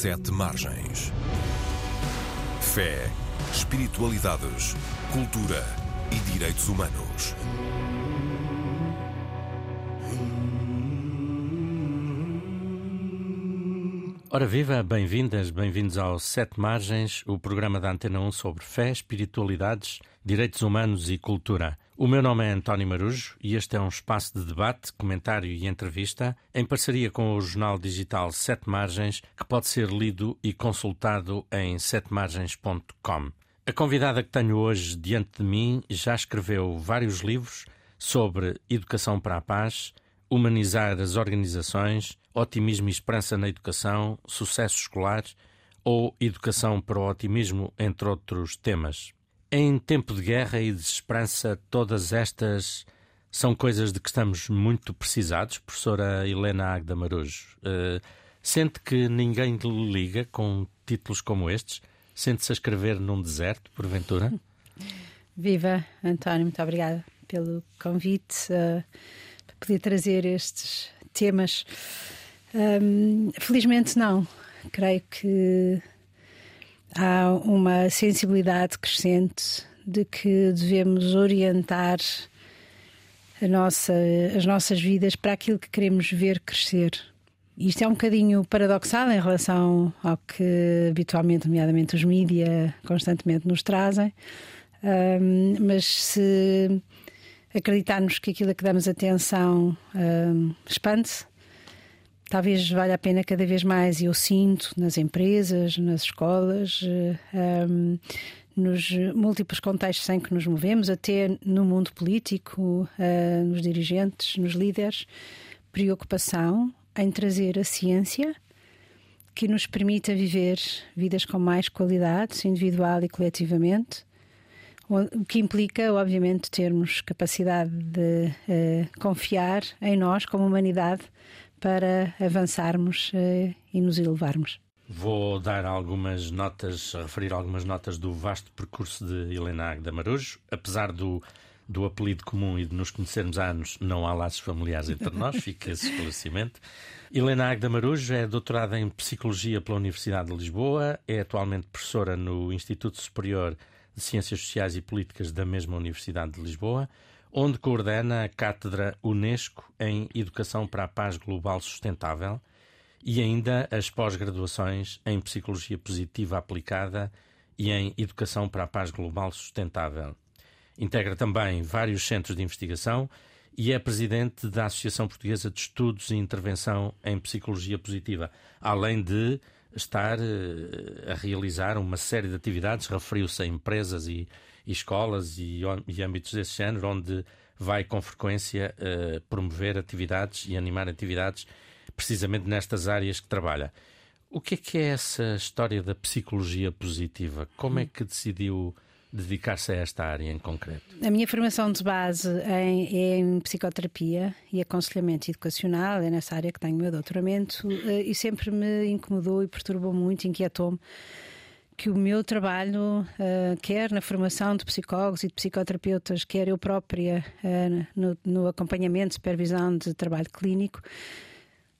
Sete Margens. Fé, espiritualidades, cultura e direitos humanos. Ora viva, bem-vindas, bem-vindos ao Sete Margens, o programa da Antena 1 sobre fé, espiritualidades, direitos humanos e cultura. O meu nome é António Marujo e este é um espaço de debate, comentário e entrevista em parceria com o jornal digital Sete Margens, que pode ser lido e consultado em setemargens.com. A convidada que tenho hoje diante de mim já escreveu vários livros sobre educação para a paz, humanizar as organizações, otimismo e esperança na educação, sucesso escolar ou educação para o otimismo, entre outros temas. Em tempo de guerra e desesperança, todas estas são coisas de que estamos muito precisados, professora Helena Agda Marujo. Uh, sente que ninguém lhe liga com títulos como estes? Sente-se a escrever num deserto, porventura? Viva, António, muito obrigada pelo convite. Uh poder trazer estes temas. Um, felizmente não. Creio que há uma sensibilidade crescente de que devemos orientar nossa, as nossas vidas para aquilo que queremos ver crescer. Isto é um bocadinho paradoxal em relação ao que habitualmente, nomeadamente os mídias, constantemente nos trazem, um, mas se acreditarmos que aquilo a que damos atenção um, expande-se. Talvez valha a pena cada vez mais, e eu sinto nas empresas, nas escolas, um, nos múltiplos contextos em que nos movemos, até no mundo político, uh, nos dirigentes, nos líderes, preocupação em trazer a ciência que nos permita viver vidas com mais qualidade, individual e coletivamente, o que implica, obviamente, termos capacidade de uh, confiar em nós como humanidade para avançarmos uh, e nos elevarmos. Vou dar algumas notas, referir algumas notas do vasto percurso de Helena Agda Marujo, apesar do do apelido comum e de nos conhecermos há anos, não há laços familiares entre nós, fica esse esclarecimento. Helena Agda Marujo é doutorada em Psicologia pela Universidade de Lisboa, é atualmente professora no Instituto Superior de Ciências Sociais e Políticas da mesma Universidade de Lisboa, onde coordena a Cátedra Unesco em Educação para a Paz Global Sustentável e ainda as pós-graduações em Psicologia Positiva Aplicada e em Educação para a Paz Global Sustentável. Integra também vários centros de investigação e é presidente da Associação Portuguesa de Estudos e Intervenção em Psicologia Positiva, além de estar eh, a realizar uma série de atividades, referiu-se a empresas e, e escolas e, e, âmbitos desse género, onde vai com frequência uh, promover atividades e animar atividades precisamente nestas áreas que trabalha. O que é que é essa história da psicologia positiva? Como é que decidiu dedicar-se a esta área em concreto? A minha formação de base em, é em psicoterapia e aconselhamento educacional, é nessa área que tenho o meu doutoramento, eh, e sempre me incomodou e perturbou muito, inquietou-me que o meu trabalho, uh, quer na formação de psicólogos e de psicoterapeutas, quer eu própria uh, no, no, acompanhamento, supervisão de trabalho clínico,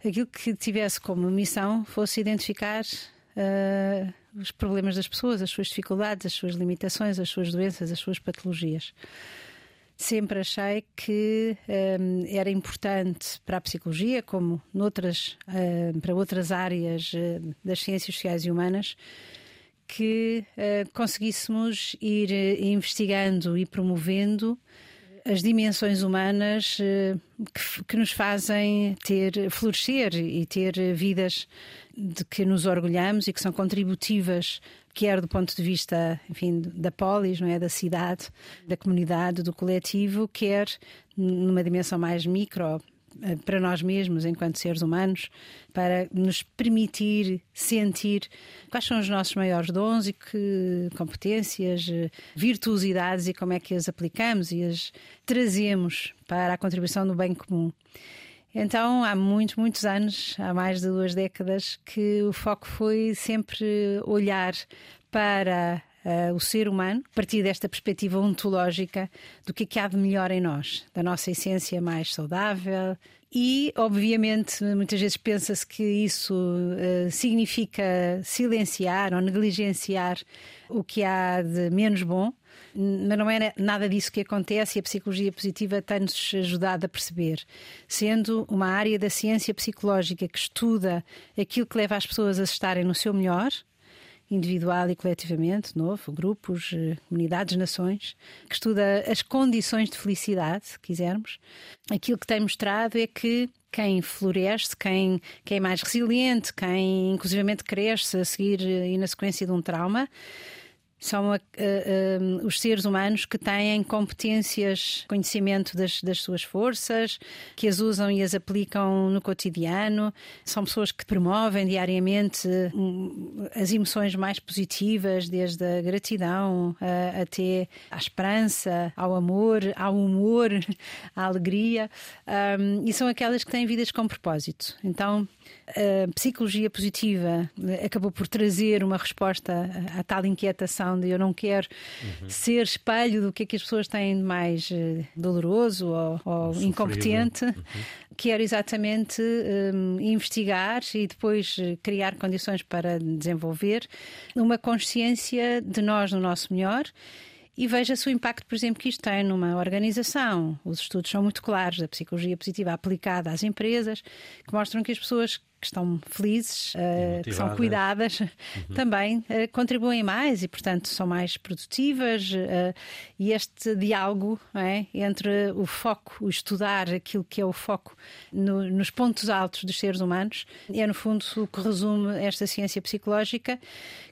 aquilo que tivesse como missão fosse identificar uh, os problemas das pessoas, as suas dificuldades, as suas limitações, as suas doenças, as suas patologias. Sempre achei que um, era importante para a psicologia, como noutras, uh, para outras áreas uh, das ciências sociais e humanas, que uh, conseguíssemos ir investigando e promovendo as dimensões humanas que, que, nos fazem ter florescer e ter vidas de que nos orgulhamos e que são contributivas, quer do ponto de vista, enfim, da polis, não é, da cidade, da comunidade, do coletivo, quer numa dimensão mais micro eh, para nós mesmos, enquanto seres humanos, para nos permitir sentir quais são os nossos maiores dons e que competências, eh, virtuosidades e como é que as aplicamos e as trazemos para a contribuição do bem comum. Então, há muitos, muitos anos, há mais de duas décadas, que o foco foi sempre olhar para uh, o ser humano, a partir desta perspectiva ontológica do que é que há de melhor em nós, da nossa essência mais saudável. E, obviamente, muitas vezes pensa-se que isso uh, significa silenciar ou negligenciar o que há de menos bom, mas não é nada disso que acontece e a psicologia positiva tem-nos ajudado a perceber. Sendo uma área da ciência psicológica que estuda aquilo que leva as pessoas a estarem no seu melhor, individual e coletivamente, novo, grupos, eh, comunidades, nações, que estuda as condições de felicidade, se quisermos. Aquilo que tem mostrado é que quem floresce, quem, quem é mais resiliente, quem inclusivamente cresce a seguir eh, e na sequência de um trauma, são uh, uh, os seres humanos que têm competências, conhecimento das, das, suas forças, que as usam e as aplicam no cotidiano. São pessoas que promovem diariamente um, as emoções mais positivas, desde a gratidão uh, até à esperança, ao amor, ao humor, à alegria. Um, e são aquelas que têm vidas com propósito. Então, a psicologia positiva acabou por trazer uma resposta à tal inquietação de eu não quero uhum. ser espelho do que é que as pessoas têm de mais eh, doloroso ou, ou incompetente. Uhum. Quero exatamente um, investigar e depois eh, criar condições para desenvolver uma consciência de nós no nosso melhor e veja-se o impacto, por exemplo, que isto tem numa organização. Os estudos são muito claros da psicologia positiva aplicada às empresas, que mostram que as pessoas que estão felizes, uh, que são cuidadas, uhum. também uh, contribuem mais e, portanto, são mais produtivas. Uh, e este diálogo é, entre o foco, o estudar aquilo que é o foco no, nos pontos altos dos seres humanos, é, no fundo, o que resume esta ciência psicológica,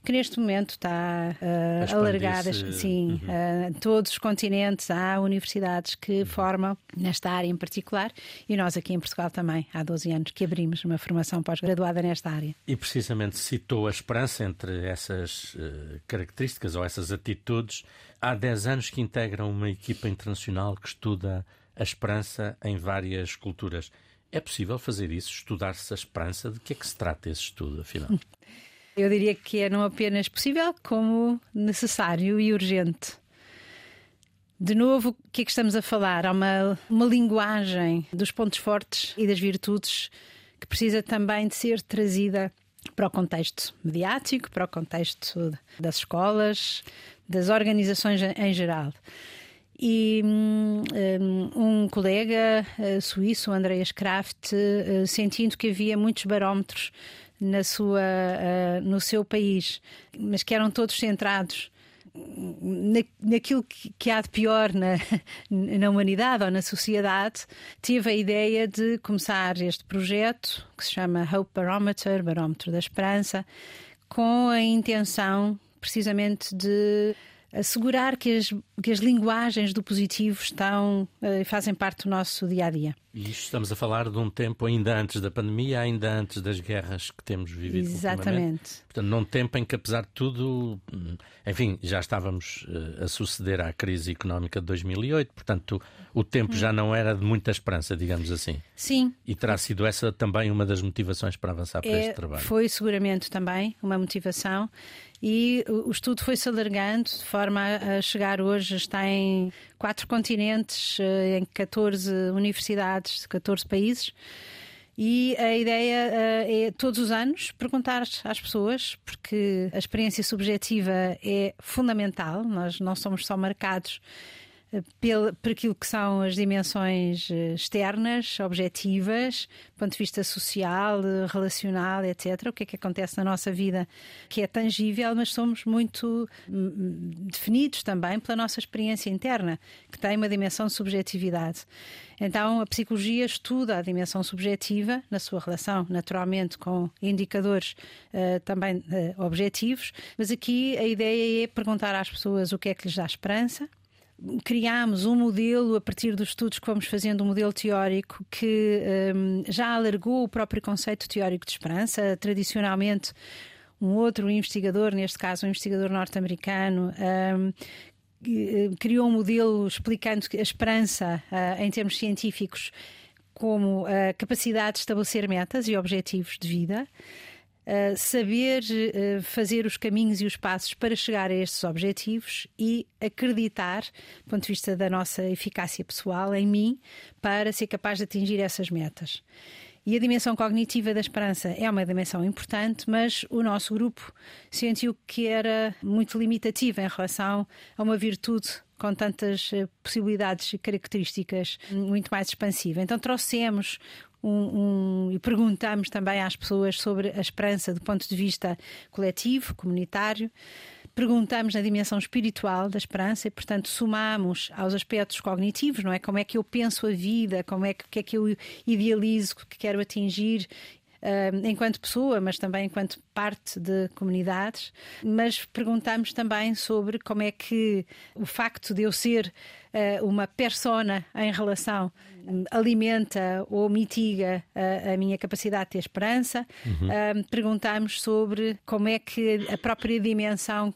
que neste momento está uh, alargada sim, uhum. todos os continentes. Há universidades que uhum. formam nesta área em particular e nós aqui em Portugal também, há 12 anos, que abrimos uma formação formação pós-graduada nesta área. E precisamente citou a esperança entre essas uh, características ou essas atitudes. Há 10 anos que integram uma equipa internacional que estuda a esperança em várias culturas. É possível fazer isso, estudar-se a esperança? De que é que se trata esse estudo, afinal? Eu diria que é não apenas possível, como necessário e urgente. De novo, o que é que estamos a falar? Há uma, uma linguagem dos pontos fortes e das virtudes que precisa também de ser trazida para o contexto mediático, para o contexto das escolas, das organizações em geral. E um, um colega uh, suíço, Andreas Kraft, uh, sentindo que havia muitos barómetros na sua, uh, no seu país, mas que eram todos centrados na, naquilo que, que, há de pior na, na humanidade ou na sociedade, tive a ideia de começar este projeto que se chama Hope Barometer Barómetro da Esperança com a intenção precisamente de assegurar que as, que as linguagens do positivo estão e uh, fazem parte do nosso dia a dia. E isto estamos a falar de um tempo ainda antes da pandemia, ainda antes das guerras que temos vivido. Exatamente. Portanto, num tempo em que, apesar de tudo, hum, enfim, já estávamos uh, a suceder à crise económica de 2008, portanto, o tempo já não era de muita esperança, digamos assim. Sim. E terá sido essa também uma das motivações para avançar para é, este trabalho. Foi seguramente também uma motivação e o estudo foi-se alargando de forma a chegar hoje, está em quatro continentes, eh, em 14 universidades de 14 países. E a ideia uh, é, todos os anos, perguntar às pessoas, porque a experiência subjetiva é fundamental, nós não somos só marcados pelo, por aquilo que são as dimensões eh, externas, objetivas, do ponto de vista social, relacional, etc. O que é que acontece na nossa vida que é tangível, mas somos muito hum, hum, definidos também pela nossa experiência interna, que tem uma dimensão de subjetividade. Então, a psicologia estuda a dimensão subjetiva na sua relação, naturalmente, com indicadores uh, também uh, objetivos, mas aqui a ideia é perguntar às pessoas o que é que lhes dá esperança, criámos um modelo a partir dos estudos que fomos fazendo, um modelo teórico que um, já alargou o próprio conceito teórico de esperança. Tradicionalmente, um outro investigador, neste caso um investigador norte-americano, um, eh, criou um modelo explicando a esperança uh, em termos científicos como a capacidade de estabelecer metas e objetivos de vida. Saber uh, fazer os caminhos e os passos para chegar a estes objetivos e acreditar, do ponto de vista da nossa eficácia pessoal, em mim, para ser capaz de atingir essas metas. E a dimensão cognitiva da esperança é uma dimensão importante, mas o nosso grupo sentiu que era muito limitativa em relação a uma virtude com tantas eh, possibilidades e características muito mais expansiva. Então trouxemos um, um, e perguntamos também às pessoas sobre a esperança do ponto de vista coletivo, comunitário. Perguntamos na dimensão espiritual da esperança e, portanto, somamos aos aspectos cognitivos, não é? Como é que eu penso a vida, como é que, que é que eu idealizo, que quero atingir Uh, enquanto pessoa, mas também enquanto parte de comunidades. Mas perguntamos também sobre como é que o facto de eu ser uh, uma persona em relação um, alimenta ou mitiga a, a, minha capacidade de ter esperança. Uhum. Uh, perguntamos sobre como é que a própria dimensão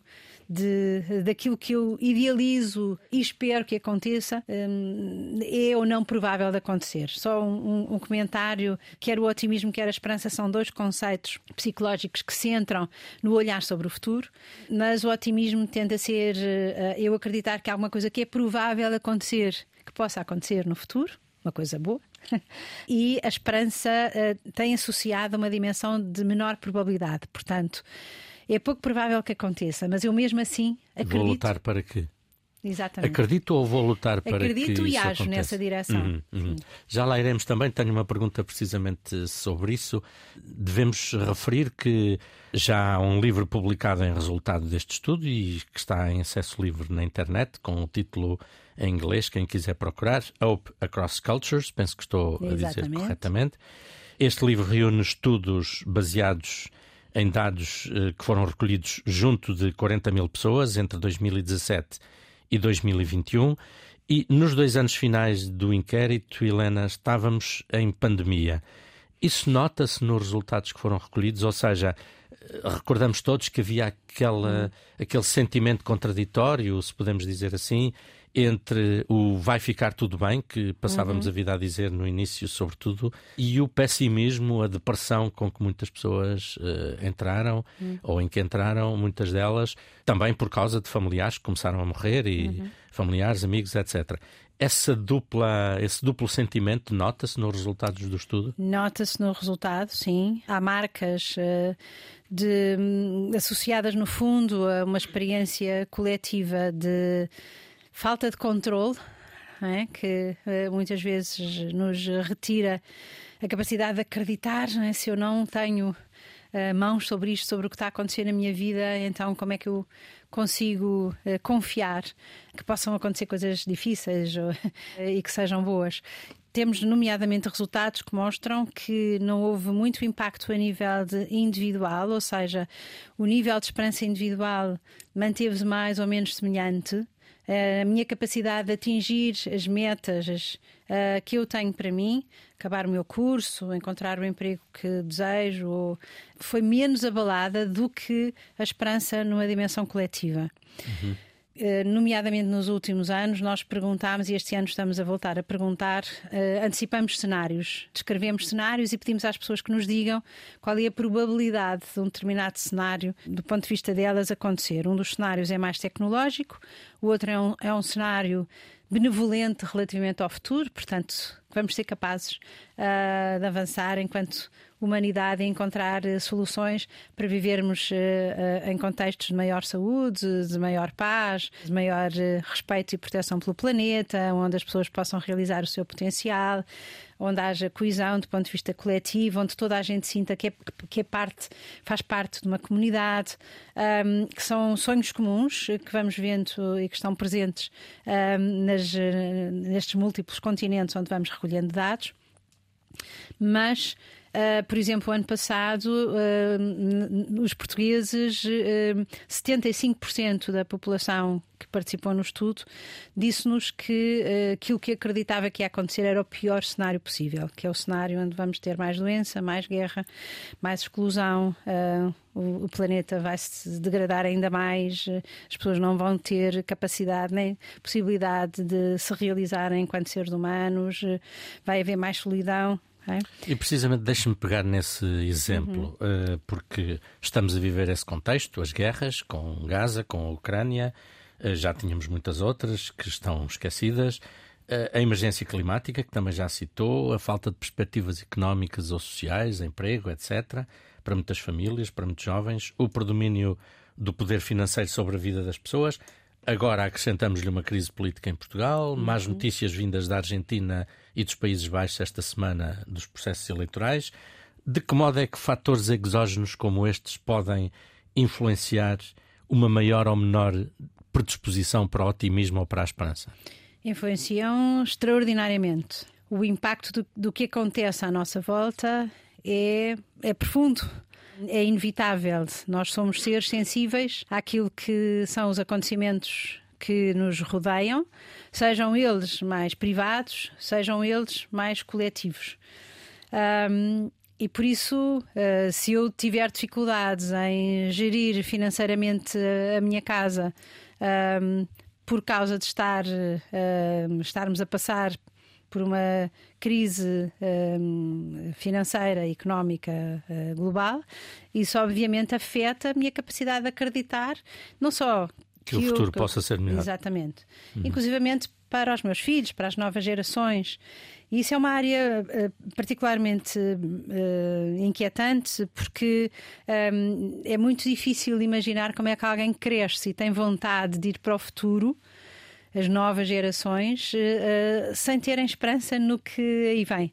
de, daquilo que eu idealizo e espero que aconteça hum, é ou não provável de acontecer. Só um, um, comentário: quer o otimismo, quer a esperança são dois conceitos psicológicos que se centram no olhar sobre o futuro, mas o otimismo tende a ser uh, eu acreditar que há alguma coisa que é provável acontecer, que possa acontecer no futuro, uma coisa boa. e a esperança uh, tem associado uma dimensão de menor probabilidade. Portanto, é pouco provável que aconteça, mas eu mesmo assim acredito. Vou lutar para que? Exatamente. Acredito ou vou lutar para Acredito que e ajo aconteça. nessa direção. Uhum, uhum. Já lá iremos também. Tenho uma pergunta precisamente sobre isso. Devemos referir que já há um livro publicado em resultado deste estudo e que está em acesso livre na internet com o título em inglês, quem quiser procurar, Hope Across Cultures. Penso que estou Exatamente. a dizer corretamente. Este livro reúne estudos baseados em dados eh, que foram recolhidos junto de 40 mil pessoas entre 2017 e 2021. E nos dois anos finais do inquérito, Helena, estávamos em pandemia. Isso nota-se nos resultados que foram recolhidos, ou seja, eh, recordamos todos que havia aquela, aquele sentimento contraditório, se podemos dizer assim, entre o vai ficar tudo bem, que passávamos uhum. a vida a dizer no início, sobretudo, e o pessimismo, a depressão com que muitas pessoas uh, entraram, uhum. ou em que entraram, muitas delas, também por causa de familiares que começaram a morrer, e uhum. familiares, amigos, etc. Essa dupla, esse duplo sentimento nota-se nos resultados do estudo? Nota-se no resultado, sim. Há marcas uh, de, um, associadas, no fundo, a uma experiência coletiva de falta de controle, é? que uh, muitas vezes nos retira a capacidade de acreditar. É? Se eu não tenho uh, mãos sobre isto, sobre o que está a acontecer na minha vida, então como é que eu consigo uh, confiar que possam acontecer coisas difíceis ou, e que sejam boas? Temos, nomeadamente, resultados que mostram que não houve muito impacto a nível individual, ou seja, o nível de esperança individual manteve-se mais ou menos semelhante, a minha capacidade de atingir as metas as, uh, que eu tenho para mim, acabar o meu curso, encontrar o emprego que desejo, foi menos abalada do que a esperança numa dimensão coletiva. Uhum. Eh, nomeadamente nos últimos anos, nós perguntámos, e este ano estamos a voltar a perguntar, uh, antecipamos cenários, descrevemos cenários e pedimos às pessoas que nos digam qual é a probabilidade de um determinado cenário, do ponto de vista delas, acontecer. Um dos cenários é mais tecnológico, o outro é um, é um cenário benevolente relativamente ao futuro, portanto, vamos ser capazes uh, de avançar enquanto humanidade e encontrar uh, soluções para vivermos uh, em contextos de maior saúde, de maior paz, de maior respeito e proteção pelo planeta, onde as pessoas possam realizar o seu potencial, onde haja coesão do ponto de vista coletivo, onde toda a gente sinta que é, que é parte, faz parte de uma comunidade, um, que são sonhos comuns que vamos vendo e que estão presentes um, nas, nestes múltiplos continentes onde vamos recolhendo dados. Mas Uh, por exemplo, ano passado, uh, os portugueses, uh, ah, 75% da população que participou no estudo disse-nos que aquilo que acreditava que ia acontecer era o pior cenário possível, que é o cenário onde vamos ter mais doença, mais guerra, mais exclusão, o, planeta vai se degradar ainda mais, as pessoas não vão ter capacidade nem possibilidade de se realizarem enquanto seres humanos, vai haver mais solidão É? E precisamente deixe-me pegar nesse exemplo, uhum. porque estamos a viver esse contexto, as guerras com Gaza, com a Ucrânia, já tínhamos muitas outras que estão esquecidas a emergência climática, que também já citou, a falta de perspectivas económicas ou sociais, emprego, etc., para muitas famílias, para muitos jovens, o predomínio do poder financeiro sobre a vida das pessoas. Agora acrescentamos-lhe uma crise política em Portugal, uhum. mais notícias vindas da Argentina e dos Países Baixos esta semana dos processos eleitorais. De que modo é que fatores exógenos como estes podem influenciar uma maior ou menor predisposição para o otimismo ou para a esperança? influenciam extraordinariamente. O impacto do, do que acontece à nossa volta é, é profundo é inevitável. Nós somos seres sensíveis àquilo que são os acontecimentos que nos rodeiam, sejam eles mais privados, sejam eles mais coletivos. Um, e por isso, uh, se eu tiver dificuldades em gerir financeiramente a minha casa, um, por causa de estar, uh, estarmos a passar por uma crise uh, financeira económica uh, global, isso obviamente afeta a minha capacidade de acreditar, não só que, que o futuro eu, que, possa ser melhor. Exatamente. Uhum. Inclusivamente para os meus filhos, para as novas gerações. E isso é uma área uh, particularmente uh, inquietante porque um, é muito difícil imaginar como é que alguém cresce e tem vontade de ir para o futuro as novas gerações, uh, sem terem esperança no que aí vem.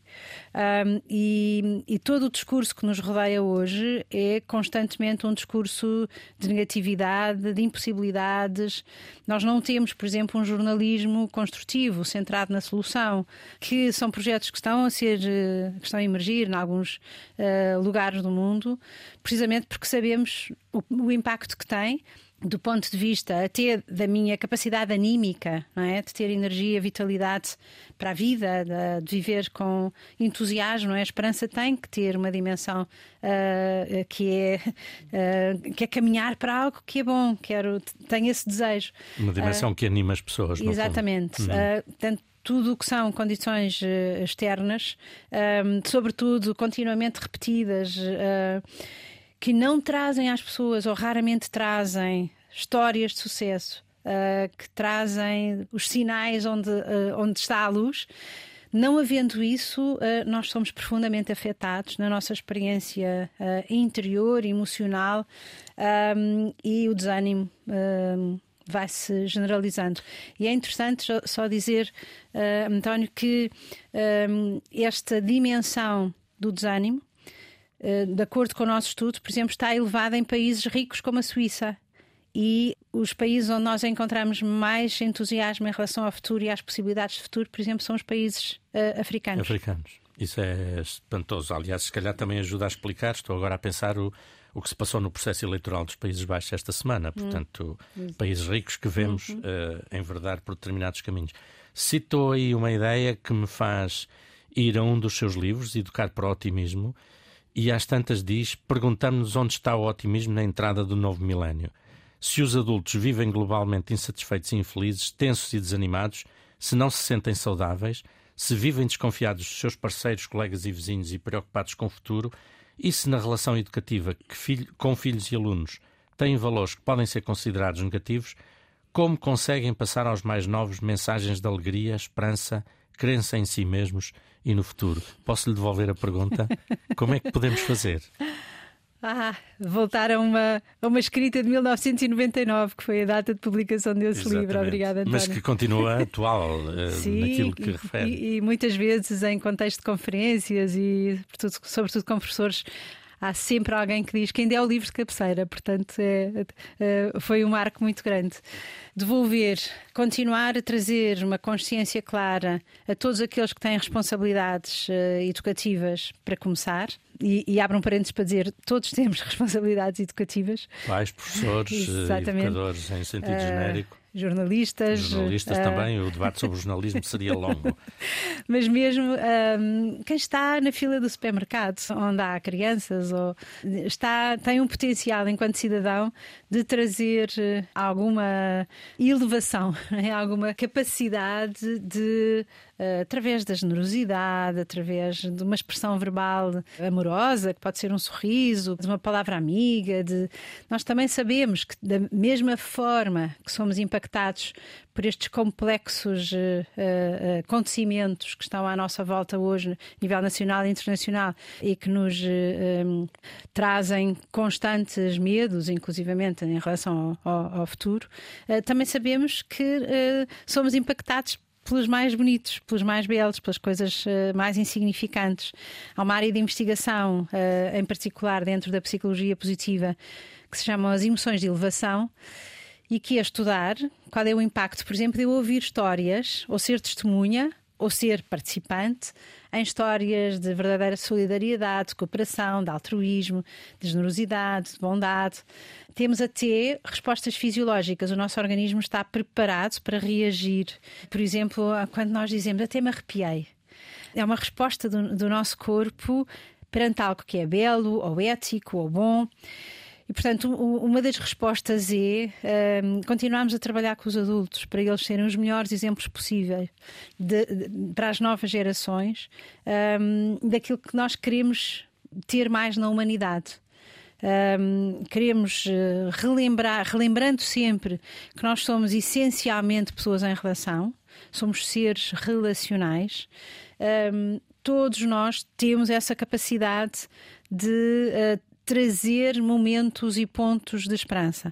Um, e, e, todo o discurso que nos rodeia hoje é constantemente um discurso de negatividade, de impossibilidades. Nós não temos, por exemplo, um jornalismo construtivo, centrado na solução, que são projetos que estão a ser, eh, que estão a emergir em alguns uh, lugares do mundo, precisamente porque sabemos o, o impacto que tem do ponto de vista até da minha capacidade anímica, não é? de ter energia, vitalidade para a vida, de, de viver com entusiasmo, não é? a esperança tem que ter uma dimensão uh, que, é, uh, que é caminhar para algo que é bom, quero, tenho esse desejo. Uma dimensão uh, que anima as pessoas. Exatamente. Uhum. tudo o que são condições externas, sobretudo continuamente repetidas que não trazem às pessoas, ou raramente trazem, histórias de sucesso, uh, que trazem os sinais onde, uh, onde está a luz. Não havendo isso, uh, nós somos profundamente afetados na nossa experiência interior, emocional e o desânimo vai se generalizando. E é interessante só dizer, António, que esta dimensão do desânimo de acordo com o nosso estudo, por exemplo, está elevada em países ricos como a Suíça. E os países onde nós encontramos mais entusiasmo em relação ao futuro e às possibilidades de futuro, por exemplo, são os países uh, africanos. Africanos. Isso é espantoso. Aliás, se calhar também ajuda a explicar. Estou agora a pensar o, o que se passou no processo eleitoral dos Países Baixos esta semana. Hum. Portanto, hum. países ricos que vemos uhum. uh, enverdar por determinados caminhos. Citou aí uma ideia que me faz ir a um dos seus livros, Educar para o Otimismo, e às tantas diz: perguntamos-nos onde está o otimismo na entrada do novo milénio. Se os adultos vivem globalmente insatisfeitos e infelizes, tensos e desanimados, se não se sentem saudáveis, se vivem desconfiados dos seus parceiros, colegas e vizinhos e preocupados com o futuro, e se na relação educativa filho, com filhos e alunos têm valores que podem ser considerados negativos, como conseguem passar aos mais novos mensagens de alegria, esperança, crença em si mesmos e no futuro. Posso lhe devolver a pergunta? Como é que podemos fazer? Ah, voltar a uma, a uma escrita de 1999, que foi a data de publicação desse Exatamente. livro. Obrigada, António. Mas que continua atual uh, Sim, naquilo que e, refere. E, e, muitas vezes em contexto de conferências e, sobretudo, com professores há sempre alguém que diz quem der o livro de cabeceira, portanto é, é, foi um marco muito grande. Devolver, continuar a trazer uma consciência clara a todos aqueles que têm responsabilidades uh, educativas para começar. E, e abram parênteses para dizer todos temos responsabilidades educativas. Pais, professores, educadores em sentido uh, genérico jornalistas. Jornalistas uh... também, o debate sobre o jornalismo seria longo. Mas mesmo um, quem está na fila do supermercado, onde há crianças, ou está, tem um potencial enquanto cidadão de trazer eh, alguma elevação, alguma capacidade de Uh, através da generosidade, através de uma expressão verbal amorosa, que pode ser um sorriso, de uma palavra amiga. De... Nós também sabemos que, da mesma forma que somos impactados por estes complexos uh, uh, acontecimentos que estão à nossa volta hoje, a nível nacional e internacional, e que nos um, trazem constantes medos, inclusivamente em relação ao, ao, ao futuro, também sabemos que somos impactados pelos mais bonitos, pelos mais belos, pelas coisas uh, mais insignificantes. Há uma área de investigação, uh, em particular dentro da psicologia positiva, que se chama as emoções de elevação e que é estudar qual é o impacto, por exemplo, de eu ouvir histórias ou ser testemunha ou ser participante em histórias de verdadeira solidariedade, de cooperação, de altruísmo, de generosidade, de bondade. Temos até respostas fisiológicas. O nosso organismo está preparado para reagir. Por exemplo, quando nós dizemos até me arrepiei. É uma resposta do, do nosso corpo perante algo que é belo, ou ético, ou bom. E, portanto, uma das respostas é um, continuarmos a trabalhar com os adultos para eles serem os melhores exemplos possíveis de, de, para as novas gerações um, daquilo que nós queremos ter mais na humanidade. Um, queremos uh, relembrar, relembrando sempre que nós somos essencialmente pessoas em relação, somos seres relacionais. Um, todos nós temos essa capacidade de uh, trazer momentos e pontos de esperança.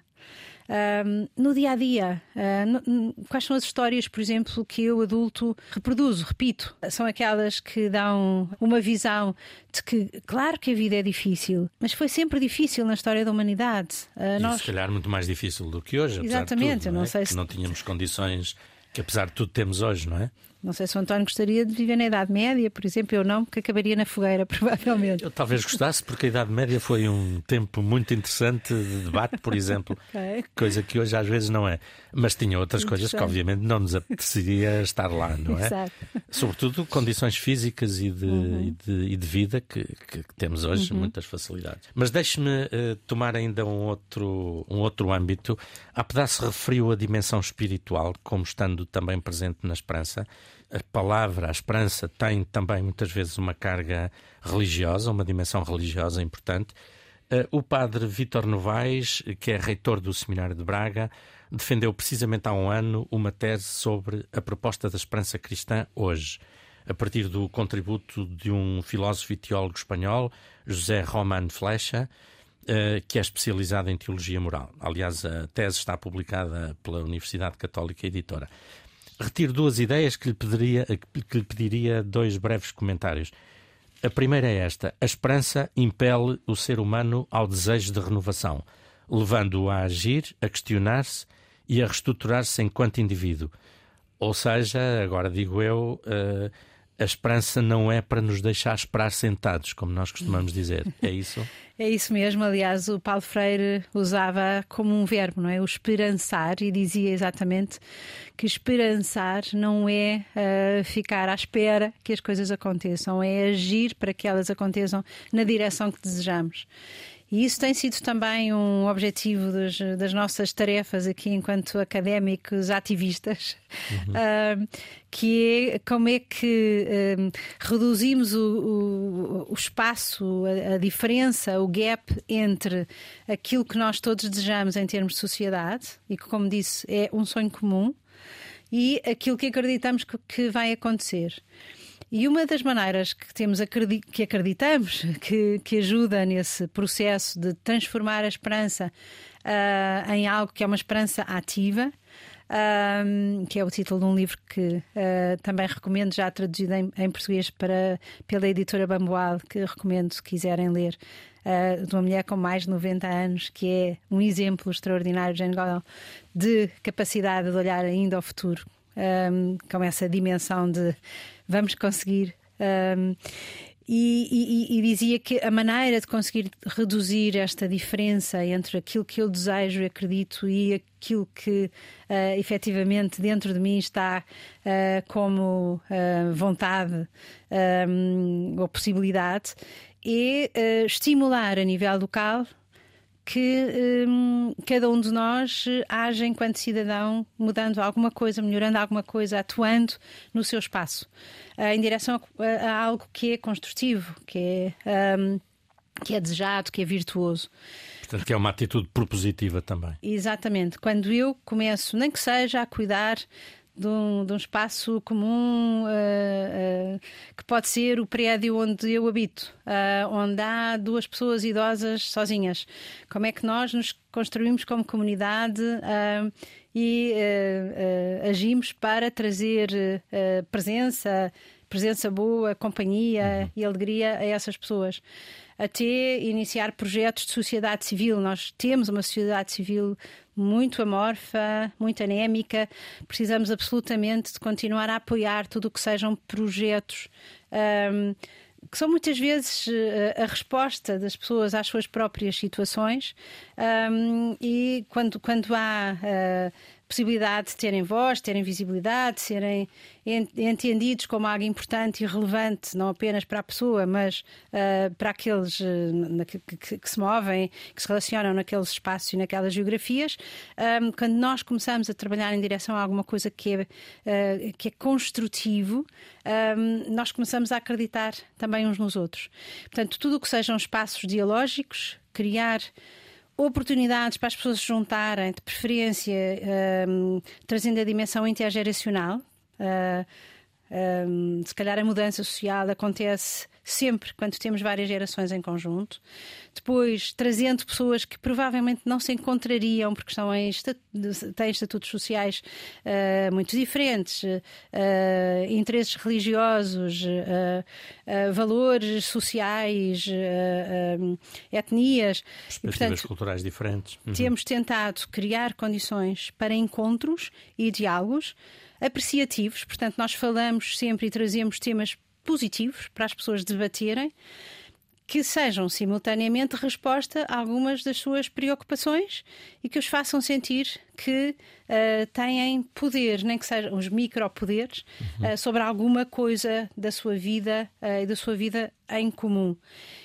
Um, no dia a dia, uh, no, quais são as histórias, por exemplo, que eu, adulto, reproduzo, repito? São aquelas que dão uma visão de que, claro que a vida é difícil, mas foi sempre difícil na história da humanidade. Uh, e nós... se calhar muito mais difícil do que hoje. Exatamente, tudo, não, não é? sei se. Não tínhamos condições que, apesar de tudo, temos hoje, não é? Não sei se o António gostaria de viver na Idade Média, por exemplo, eu não, porque acabaria na fogueira, provavelmente. Eu talvez gostasse, porque a Idade Média foi um tempo muito interessante de debate, por exemplo, okay. coisa que hoje às vezes não é. Mas tinha outras coisas que, obviamente, não nos apeteceria estar lá, não é? Exato. Sobretudo condições físicas e de, uhum. e de, e de, vida que, que, temos hoje, uhum. muitas facilidades. Mas deixe-me uh, tomar ainda um outro, um outro âmbito. Há pedaço referiu a dimensão espiritual, como estando também presente na esperança a palavra, a esperança, tem também muitas vezes uma carga religiosa, uma dimensão religiosa importante. Eh, o padre Vítor Novaes, que é reitor do Seminário de Braga, defendeu precisamente há um ano uma tese sobre a proposta da esperança cristã hoje, a partir do contributo de um filósofo e teólogo espanhol, José Roman Flecha, eh, que é especializado em teologia moral. Aliás, a tese está publicada pela Universidade Católica Editora retiro duas ideias que lhe, pediria, que lhe pediria dois breves comentários. A primeira é esta: a esperança impele o ser humano ao desejo de renovação, levando-o a agir, a questionar-se e a reestruturar-se enquanto indivíduo. Ou seja, agora digo eu, uh, a esperança não é para nos deixar esperar sentados, como nós costumamos dizer. É isso? É isso mesmo. Aliás, o Paulo Freire usava como um verbo, não é? O esperançar, e dizia exatamente que esperançar não é uh, ficar à espera que as coisas aconteçam, é agir para que elas aconteçam na direção que desejamos. E isso tem sido também um objetivo das, das nossas tarefas aqui enquanto académicos ativistas, uhum. uh, que é como é que uh, reduzimos o, o, o espaço, a, a, diferença, o gap entre aquilo que nós todos desejamos em termos de sociedade, e que, como disse, é um sonho comum, e aquilo que acreditamos que, que vai acontecer. E uma das maneiras que temos que acreditamos que, que ajuda nesse processo de transformar a esperança uh, em algo que é uma esperança ativa, que é o título de um livro que uh, também recomendo, já traduzido em, em, português para, pela editora Bamboal, que recomendo se quiserem ler, uh, de uma mulher com mais de 90 anos, que é um exemplo extraordinário, Jane Goodall, de capacidade de olhar ainda ao futuro, um, com essa dimensão de vamos conseguir. Um, E, e, e, dizia que a maneira de conseguir reduzir esta diferença entre aquilo que eu desejo e acredito e aquilo que uh, efetivamente dentro de mim está uh, como uh, vontade um, ou possibilidade é estimular a nível local que um, cada um de nós age enquanto cidadão, mudando alguma coisa, melhorando alguma coisa, atuando no seu espaço, uh, em direção a, a, algo que é construtivo, que é, um, que é desejado, que é virtuoso. Portanto, que é uma atitude propositiva também. Exatamente. Quando eu começo, nem que seja a cuidar de um, de um espaço comum uh, uh, que pode ser o prédio onde eu habito, uh, onde há duas pessoas idosas sozinhas. Como é que nós nos construímos como comunidade e agimos para trazer presença, presença boa, companhia uhum. e alegria a essas pessoas? até iniciar projetos de sociedade civil. Nós temos uma sociedade civil muito amorfa, muito anémica. Precisamos absolutamente de continuar a apoiar tudo o que sejam projetos. Um, que são muitas vezes eh, a resposta das pessoas às suas próprias situações, um, e quando, quando há uh, possibilidade de terem voz, terem visibilidade, de serem entendidos como algo importante e relevante, não apenas para a pessoa, mas uh, para aqueles uh, que, que, que, se movem, que se relacionam naqueles espaços e naquelas geografias. Um, quando nós começamos a trabalhar em direção a alguma coisa que é, uh, que é construtivo, um, nós começamos a acreditar também uns nos outros. Portanto, tudo o que sejam espaços dialógicos, criar oportunidades para as pessoas se juntarem, de preferência um, trazendo a dimensão intergeracional. Uh, um, se calhar a mudança social acontece sempre quando temos várias gerações em conjunto. Depois, trazendo pessoas que provavelmente não se encontrariam porque estão em têm estatutos sociais uh, muito diferentes, uh, interesses religiosos, uh, valores sociais, etnias. E, portanto, culturais diferentes. Uhum. Temos tentado criar condições para encontros e diálogos apreciativos, portanto, nós falamos sempre e trazemos temas positivos para as pessoas debaterem, que sejam simultaneamente resposta a algumas das suas preocupações e que os façam sentir que uh, têm poder, nem que sejam os micropoderes, uhum. uh, sobre alguma coisa da sua vida uh, e da sua vida em comum.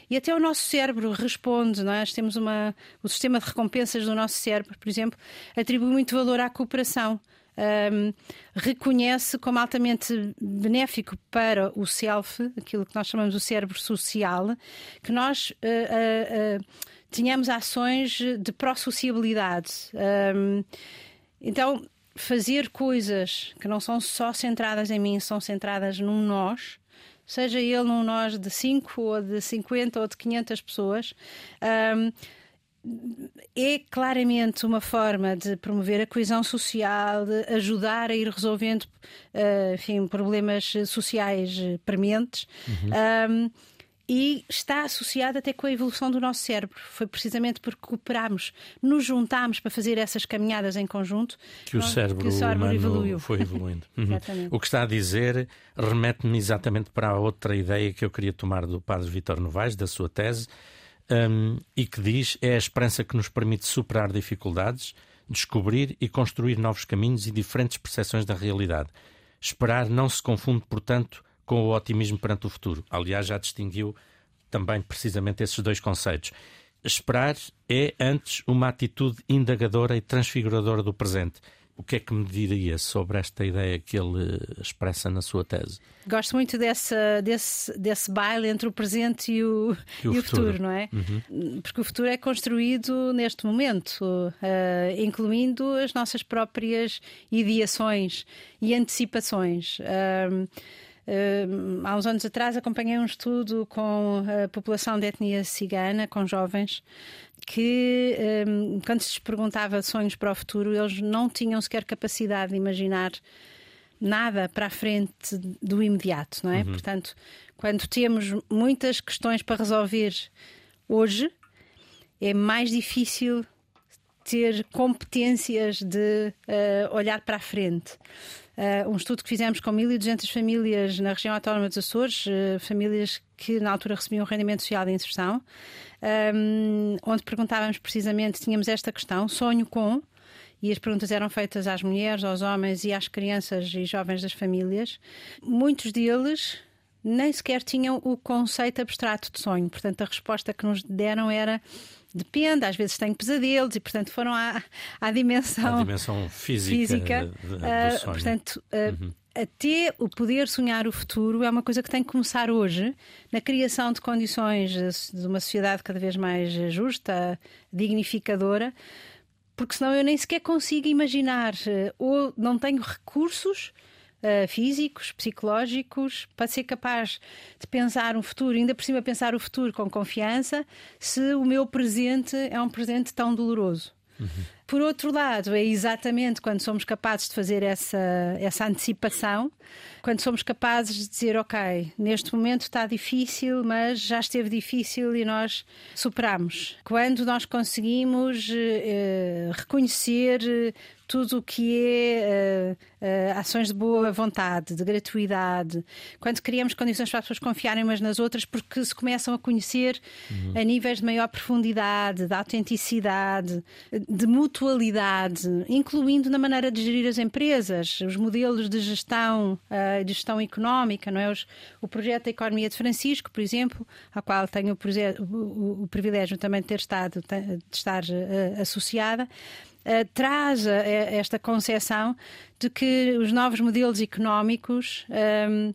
E até o nosso cérebro responde, nós é? temos uma, o sistema de recompensas do nosso cérebro, por exemplo, atribui muito valor à cooperação um, reconhece como altamente benéfico para o self, aquilo que nós chamamos o cérebro social, que nós uh, uh, ações de pró-sociabilidade. Um, então, fazer coisas que não são só centradas em mim, são centradas num nós, seja ele num nós de 5 ou de 50 ou de 500 pessoas. Um, é claramente uma forma de promover a coesão social, de ajudar a ir resolvendo uh, enfim, problemas sociais prementes. Uhum. Um, e está associada até com a evolução do nosso cérebro. Foi precisamente porque cooperámos, nos juntámos para fazer essas caminhadas em conjunto que o cérebro, que o cérebro humano evoluiu. foi evoluindo. Uhum. o que está a dizer remete-me exatamente para a outra ideia que eu queria tomar do padre Vítor Novaes, da sua tese, um, e que diz é a esperança que nos permite superar dificuldades, descobrir e construir novos caminhos e diferentes percepções da realidade. Esperar não se confunde, portanto, com o otimismo perante o futuro. Aliás, já distinguiu também precisamente esses dois conceitos. Esperar é, antes, uma atitude indagadora e transfiguradora do presente o que é que me diria sobre esta ideia que ele expressa na sua tese? Gosto muito dessa, desse, desse baile entre o presente e o, e o, e o futuro. futuro. não é? Uhum. Porque o futuro é construído neste momento, uh, incluindo as nossas próprias ideações e antecipações. Uh, Uh, há uns anos atrás acompanhei um estudo com a população de etnia cigana, com jovens, que um, quando se lhes perguntava sonhos para o futuro, eles não tinham sequer capacidade de imaginar nada para a frente do imediato, não é? Uhum. Portanto, quando temos muitas questões para resolver hoje, é mais difícil ter competências de uh, olhar para a frente. Uh, um estudo que fizemos com 1.200 famílias na região autónoma dos Açores, uh, famílias que na altura recebiam rendimento social de inserção, um, onde perguntávamos precisamente, tínhamos esta questão, sonho com, e as perguntas eram feitas às mulheres, aos homens e às crianças e jovens das famílias. Muitos deles nem sequer tinham o conceito abstrato de sonho, portanto a resposta que nos deram era Depende, às vezes tenho pesadelos e, portanto, foram à, à dimensão, à dimensão física, física de, de, uh, sonho. Portanto, uh, uhum. até o poder sonhar o futuro é uma coisa que tem que começar hoje, na criação de condições de uma sociedade cada vez mais justa, dignificadora, porque senão eu nem sequer consigo imaginar, uh, ou não tenho recursos uh, físicos, psicológicos, para ser capaz de pensar um futuro, ainda por cima pensar o futuro com confiança, se o meu presente é um presente tão doloroso. Uhum. Por outro lado, é exatamente quando somos capazes de fazer essa, essa antecipação, quando somos capazes de dizer, ok, neste momento está difícil, mas já esteve difícil e nós superamos. Quando nós conseguimos eh, reconhecer tudo o que é uh, uh, ações de boa vontade, de gratuidade, quando criamos condições para as pessoas confiarem umas nas outras, porque se começam a conhecer uhum. a níveis de maior profundidade, de autenticidade, de mutualidade, incluindo na maneira de gerir as empresas, os modelos de gestão, uh, de gestão económica, não é? Os, o projeto da Economia de Francisco, por exemplo, ao qual tenho o, o, o privilégio também de ter estado, de estar associada uh, traz a, a esta concepção de que os novos modelos económicos. Um, ehm,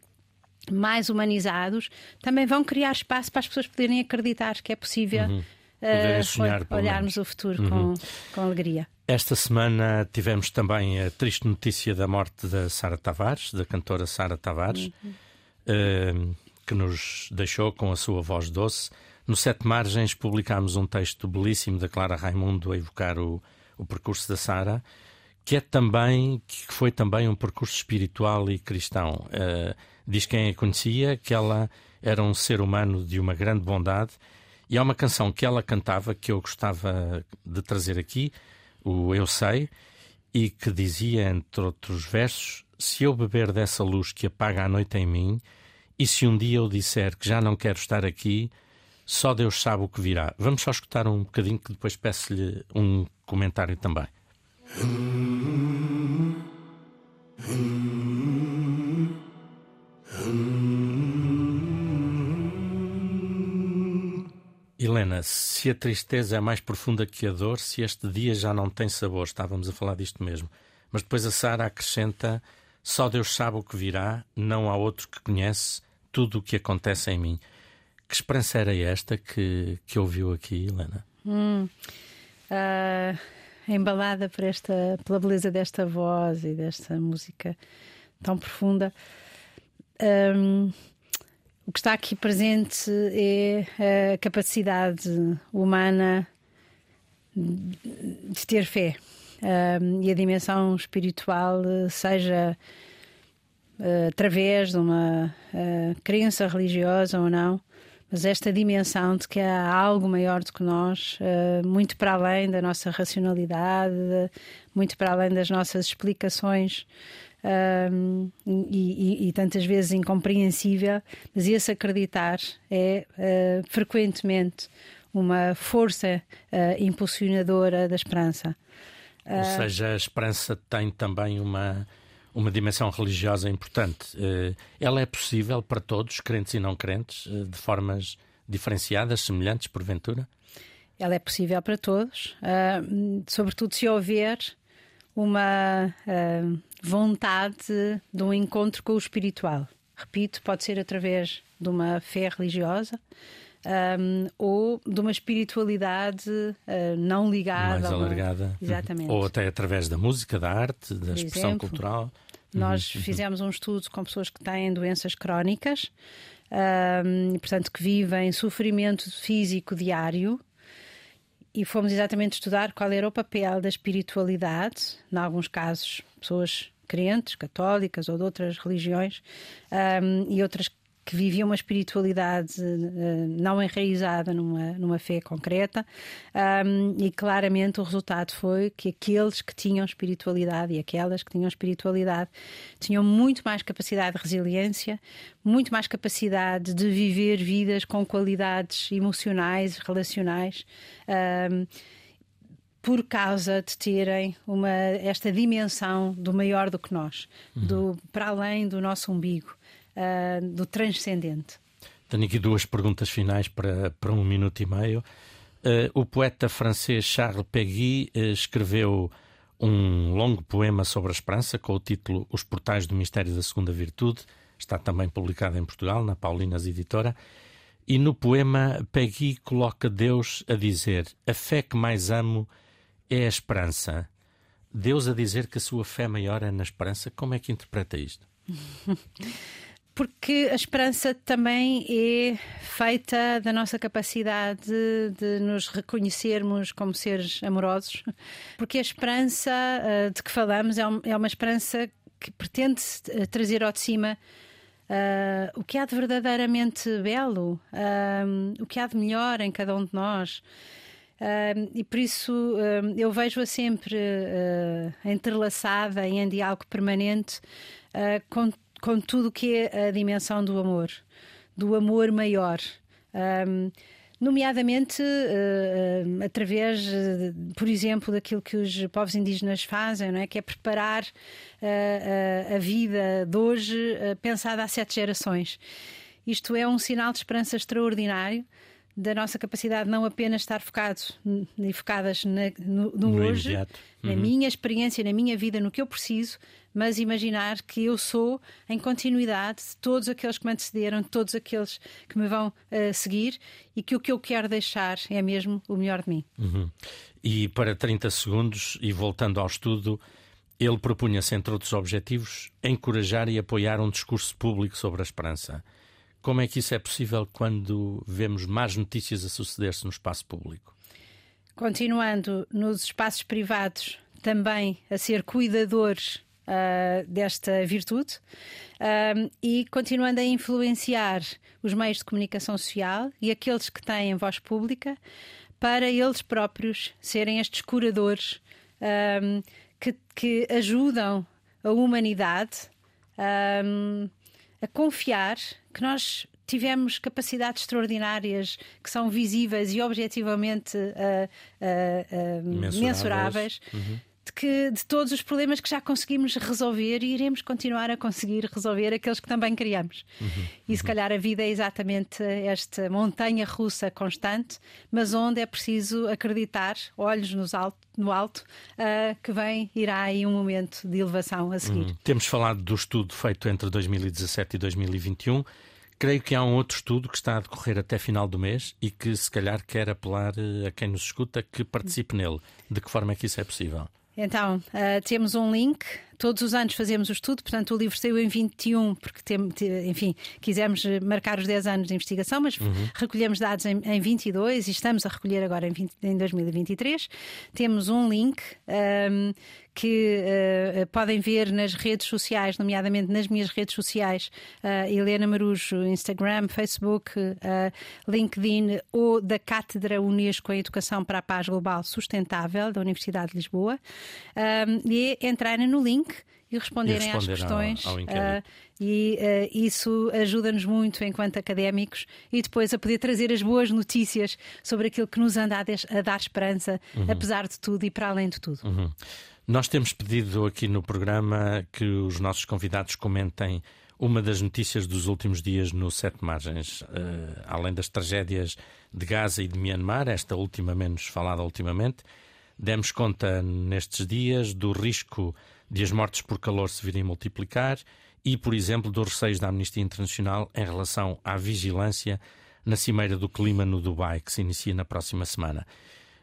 mais humanizados, também vão criar espaço para as pessoas poderem acreditar que é possível uhum. uh, sonhar, olharmos o futuro uhum. com, com alegria. Esta semana tivemos também a triste notícia da morte da Sara Tavares, da cantora Sara Tavares, uhum. uh, que nos deixou com a sua voz doce. No Sete Margens publicámos um texto belíssimo da Clara Raimundo a evocar o, o percurso da Sara, que é também que foi também um percurso espiritual e cristão. Uh, diz quem a conhecia que ela era um ser humano de uma grande bondade e há uma canção que ela cantava que eu gostava de trazer aqui, o Eu Sei, e que dizia, entre outros versos, se eu beber dessa luz que apaga a noite em mim, e se um dia eu disser que já não quero estar aqui, só Deus sabe o que virá. Vamos só escutar um bocadinho que depois peço-lhe um comentário também. Helena, se a tristeza é mais profunda que a dor, se este dia já não tem sabor, estávamos a falar disto mesmo. Mas depois a Sara acrescenta: só Deus sabe o que virá, não há outro que conhece tudo o que acontece em mim. Que esperança era esta que, que ouviu aqui, Helena? Hum, uh, embalada por esta, pela beleza desta voz e desta música tão profunda. Um, o que está aqui presente é a capacidade humana de ter fé um, e a dimensão espiritual, seja uh, através de uma uh, crença religiosa ou não, mas esta dimensão de que há algo maior do que nós, uh, muito para além da nossa racionalidade, muito para além das nossas explicações. Uh, e, e, e, tantas vezes incompreensível, mas esse acreditar é uh, frequentemente uma força impulsionadora da esperança. Ou seja, a esperança tem também uma, uma dimensão religiosa importante. Eh, ela é possível para todos, crentes e não crentes, eh, de formas diferenciadas, semelhantes, porventura? Ela é possível para todos, uh, sobretudo se houver uma vontade de um encontro com o espiritual. Repito, pode ser através de uma fé religiosa, um, ou de uma espiritualidade uh, não ligada. Mais alargada. Uma... Exatamente. Ou até através da música, da arte, da Por expressão exemplo, cultural. Nós uhum, uhum. fizemos um estudo com pessoas que têm doenças crónicas um, portanto, que vivem sofrimento físico diário e fomos exatamente estudar qual era o papel da espiritualidade, em alguns casos, pessoas crentes, católicas ou de outras religiões um, e outras que viviam uma espiritualidade uh, não enraizada numa, numa fé concreta, um, e claramente o resultado foi que aqueles que tinham espiritualidade e aquelas que tinham espiritualidade tinham muito mais capacidade de resiliência, muito mais capacidade de viver vidas com qualidades emocionais, relacionais. Um, por causa de terem uma, esta dimensão do maior do que nós, uhum. do, para além do nosso umbigo, uh, do transcendente. Tenho aqui duas perguntas finais para, para um minuto e meio. Uh, o poeta francês Charles Péguy uh, escreveu um longo poema sobre a esperança com o título Os Portais do Mistério da Segunda Virtude. Está também publicado em Portugal, na Paulinas Editora. E no poema, Peggy coloca Deus a dizer: A fé que mais amo é a esperança. Deus a dizer que a sua fé maior é na esperança. Como é que interpreta isto? Porque a esperança também é feita da nossa capacidade de, nos reconhecermos como seres amorosos. Porque a esperança uh, de que falamos é, é, uma esperança que pretende eh, trazer ao de cima uh, o que há de verdadeiramente belo, uh, o que há de melhor em cada um de nós. Uh, e por isso eu vejo-a sempre entrelaçada e em diálogo permanente com, com tudo o que é a dimensão do amor, do amor maior. Um, nomeadamente uh, uh, através, uh, por exemplo, daquilo que os povos indígenas fazem, não é? que é preparar a vida de hoje pensada há sete gerações. Isto é um sinal de esperança extraordinário da nossa capacidade não apenas estar focados e focadas na, no, no, no, hoje, uhum. na minha experiência, na minha vida, no que eu preciso, mas imaginar que eu sou em continuidade de todos aqueles que me antecederam, de todos aqueles que me vão uh, seguir e que o que eu quero deixar é mesmo o melhor de mim. Uhum. E para 30 segundos, e voltando ao estudo, ele propunha-se, entre outros objetivos, encorajar e apoiar um discurso público sobre a esperança. Como é que isso é possível quando vemos más notícias a suceder-se no espaço público? Continuando nos espaços privados, também a ser cuidadores uh, desta virtude uh, e continuando a influenciar os meios de comunicação social e aqueles que têm voz pública para eles próprios serem estes curadores uh, que, que, ajudam a humanidade a confiar que nós tivemos capacidades extraordinárias que são visíveis e objetivamente uh, uh, uh, mensuráveis. mensuráveis. Uhum. De, que, de todos os problemas que já conseguimos resolver e iremos continuar a conseguir resolver aqueles que também criamos. Uhum. E se uhum. calhar a vida é exatamente esta montanha russa constante, mas onde é preciso acreditar, olhos nos alto, no alto, que vem, irá aí um momento de elevação a seguir. Uhum. Temos falado do estudo feito entre 2017 e 2021. Creio que há um outro estudo que está a decorrer até final do mês e que se calhar quer apelar eh, a quem nos escuta que participe nele. De que forma é que isso é possível? Então, uh, temos um link Todos os anos fazemos o estudo, portanto, o livro saiu em 21, porque, tem, enfim, quisemos marcar os 10 anos de investigação, mas uhum. recolhemos dados em, em 22 e estamos a recolher agora em, 20, em 2023. Temos um link um, que uh, podem ver nas redes sociais, nomeadamente nas minhas redes sociais, uh, Helena Marujo, Instagram, Facebook, uh, LinkedIn ou da Cátedra Unesco em Educação para a Paz Global Sustentável da Universidade de Lisboa. Um, e entrarem no link e responderem e às questões. Ao, ao uh, e uh, isso ajuda-nos muito enquanto académicos e depois a poder trazer as boas notícias sobre aquilo que nos anda a, a dar esperança, uhum. apesar de tudo e para além de tudo. Uhum. Nós temos pedido aqui no programa que os nossos convidados comentem uma das notícias dos últimos dias no Sete Margens, uh, além das tragédias de Gaza e de Myanmar, esta última menos falada ultimamente, demos conta nestes dias do risco de as mortes por calor se virem multiplicar e, por exemplo, dos receios da Amnistia Internacional em relação à vigilância na Cimeira do Clima no Dubai, que se inicia na próxima semana.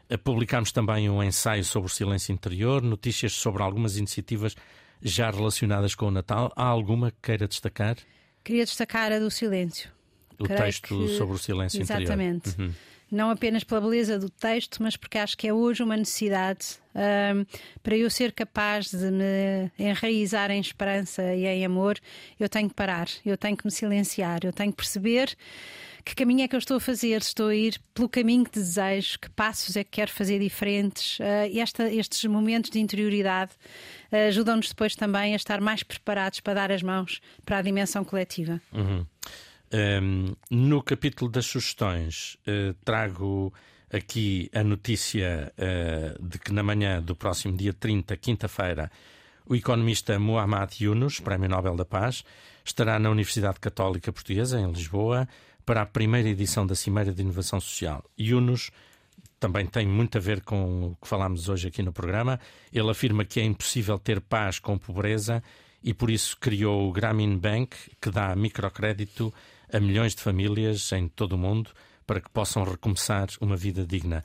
Eh, publicámos também um ensaio sobre o silêncio interior, notícias sobre algumas iniciativas já relacionadas com o Natal. Há alguma que queira destacar? Queria destacar a do silêncio O Creio texto que... sobre o silêncio Exatamente. interior. Uhum. Não apenas pela beleza do texto, mas porque acho que é hoje uma necessidade um, para eu ser capaz de me enraizar em esperança e em amor. Eu tenho que parar, eu tenho que me silenciar, eu tenho que perceber que caminho é que eu estou a fazer? Estou a ir pelo caminho que desejo? Que passos é que quero fazer diferentes? Uh, esta, estes momentos de interioridade uh, ajudam-nos depois também a estar mais preparados para dar as mãos para a dimensão coletiva. Uhum. Um, no capítulo das sugestões, uh, trago aqui a notícia uh, de que na manhã do próximo dia 30, quinta-feira, o economista Muhammad Yunus, Prémio Nobel da Paz, estará na Universidade Católica Portuguesa, em Lisboa, para a primeira edição da Cimeira de Inovação Social. Yunus também tem muito a ver com o que falámos hoje aqui no programa. Ele afirma que é impossível ter paz com pobreza e por isso criou o Grameen Bank, que dá microcrédito a milhões de famílias em todo o mundo para que possam recomeçar uma vida digna.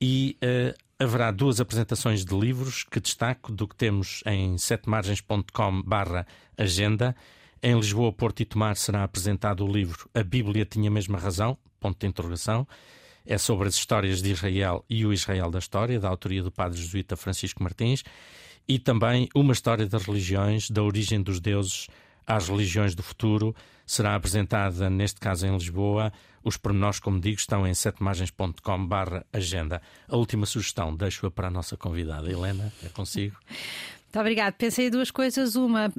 E uh, haverá duas apresentações de livros que destaco do que temos em setemargens.com/agenda. Em Lisboa, Porto e Tomar será apresentado o livro A Bíblia tinha a mesma razão? Ponto de interrogação. É sobre as histórias de Israel e o Israel da história, da autoria do padre jesuíta Francisco Martins, e também uma história das religiões, da origem dos deuses às religiões do futuro. Será apresentada, neste caso em Lisboa. Os pormenores, como digo, estão em setemargens.com/agenda. A última sugestão deixo-a para a nossa convidada. Helena, é consigo. Muito obrigada. Pensei duas coisas. Uma, uh,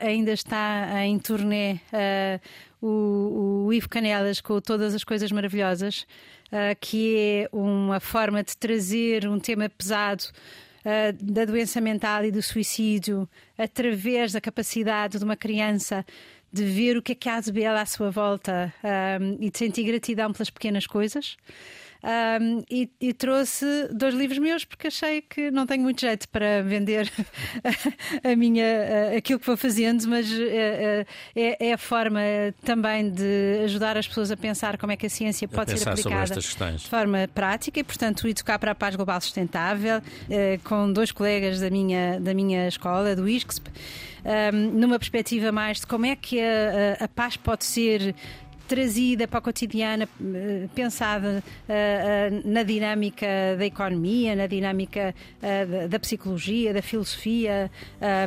ainda está em turnê uh, o, o Ivo Canelas com Todas as Coisas Maravilhosas, uh, que é uma forma de trazer um tema pesado. Da doença mental e do suicídio através da capacidade de uma criança de ver o que é que há de belo à sua volta e de sentir gratidão pelas pequenas coisas. Um, e, e, trouxe dois livros meus porque achei que não tenho muito jeito para vender a, a minha, a, aquilo que vou fazendo, mas é, é, a forma também de ajudar as pessoas a pensar como é que a ciência pode ser aplicada de forma prática e, portanto, Educar para a Paz Global Sustentável, eh, com dois colegas da minha, da minha escola, do ISCSP. Um, numa perspectiva mais de como é que a, a paz pode ser trazida para a cotidiana, eh, pensada uh, uh, na dinâmica da economia, na dinâmica da psicologia, da filosofia,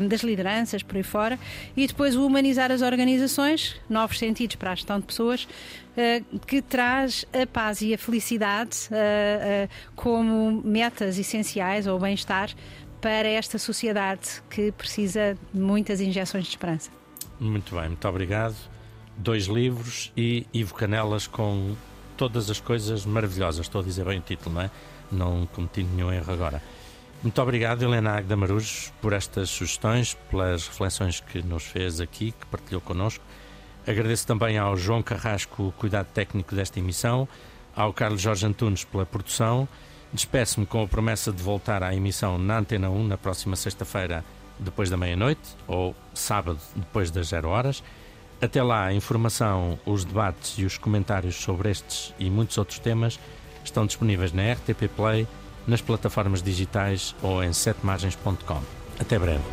das lideranças, por aí fora, e depois o humanizar as organizações, novos sentidos para a gestão de pessoas, que traz a paz e a felicidade como metas essenciais ou bem-estar para esta sociedade que precisa de muitas injeções de esperança. Muito bem, muito obrigado dois livros e Ivo Canelas com todas as coisas maravilhosas. Estou a dizer bem o título, não é? Não cometi nenhum erro agora. Muito obrigado, Helena Agda Marujos, por estas sugestões, pelas reflexões que nos fez aqui, que partilhou connosco. Agradeço também ao João Carrasco o cuidado técnico desta emissão, ao Carlos Jorge Antunes pela produção. Despeço-me com a promessa de voltar à emissão na Antena 1 na próxima sexta-feira, depois da meia-noite, ou sábado, depois das zero horas. Até lá, a informação, os debates e os comentários sobre estes e muitos outros temas estão disponíveis na RTP Play, nas plataformas digitais ou em setemargens.com. Até breve.